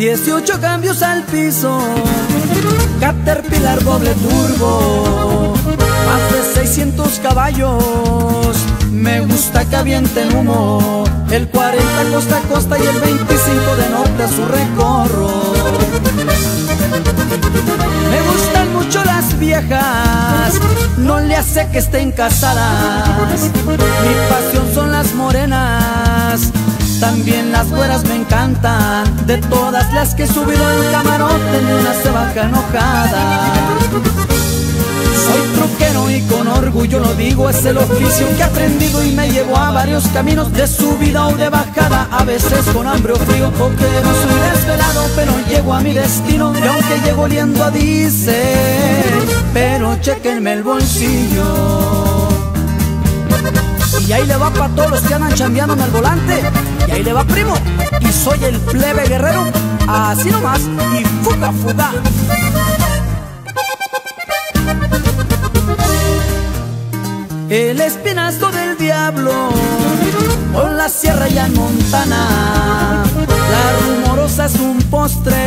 18 cambios al piso, Caterpillar doble turbo, más de 600 caballos, me gusta que avienten humo, el 40 costa a costa y el 25 de norte a su recorro. Me gustan mucho las viejas, no le hace que estén casadas, mi pasión son las morenas. También las güeras me encantan De todas las que he subido el camarote Ni una se baja enojada. Soy truquero y con orgullo lo digo Es el oficio que he aprendido y me llevo a varios caminos De subida o de bajada A veces con hambre o frío Porque no soy desvelado pero llego a mi destino Y aunque llego oliendo a dice Pero chequenme el bolsillo y ahí le va para todos los que andan chambeando en el volante. Y ahí le va primo. Y soy el plebe guerrero. Así nomás. Y fuga, fuga. El espinazo del diablo con la sierra ya en Montana. La rumorosa es un postre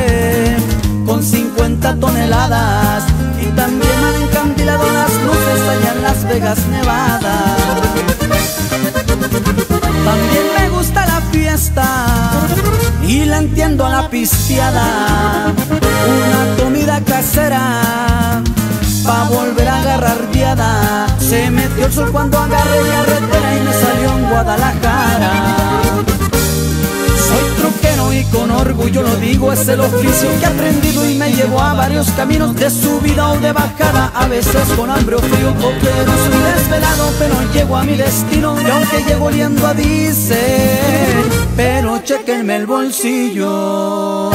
entiendo la pisteada. Una comida casera pa' volver a agarrar viada. Se metió el sol cuando agarré carretera y me salió en Guadalajara. Soy truquero y con orgullo lo digo, es el oficio que he aprendido y me llevo a varios caminos de subida o de bajada, a veces con hambre o frío, porque no soy desvelado, pero llego a mi destino y aunque llego oliendo a pero chequenme el bolsillo.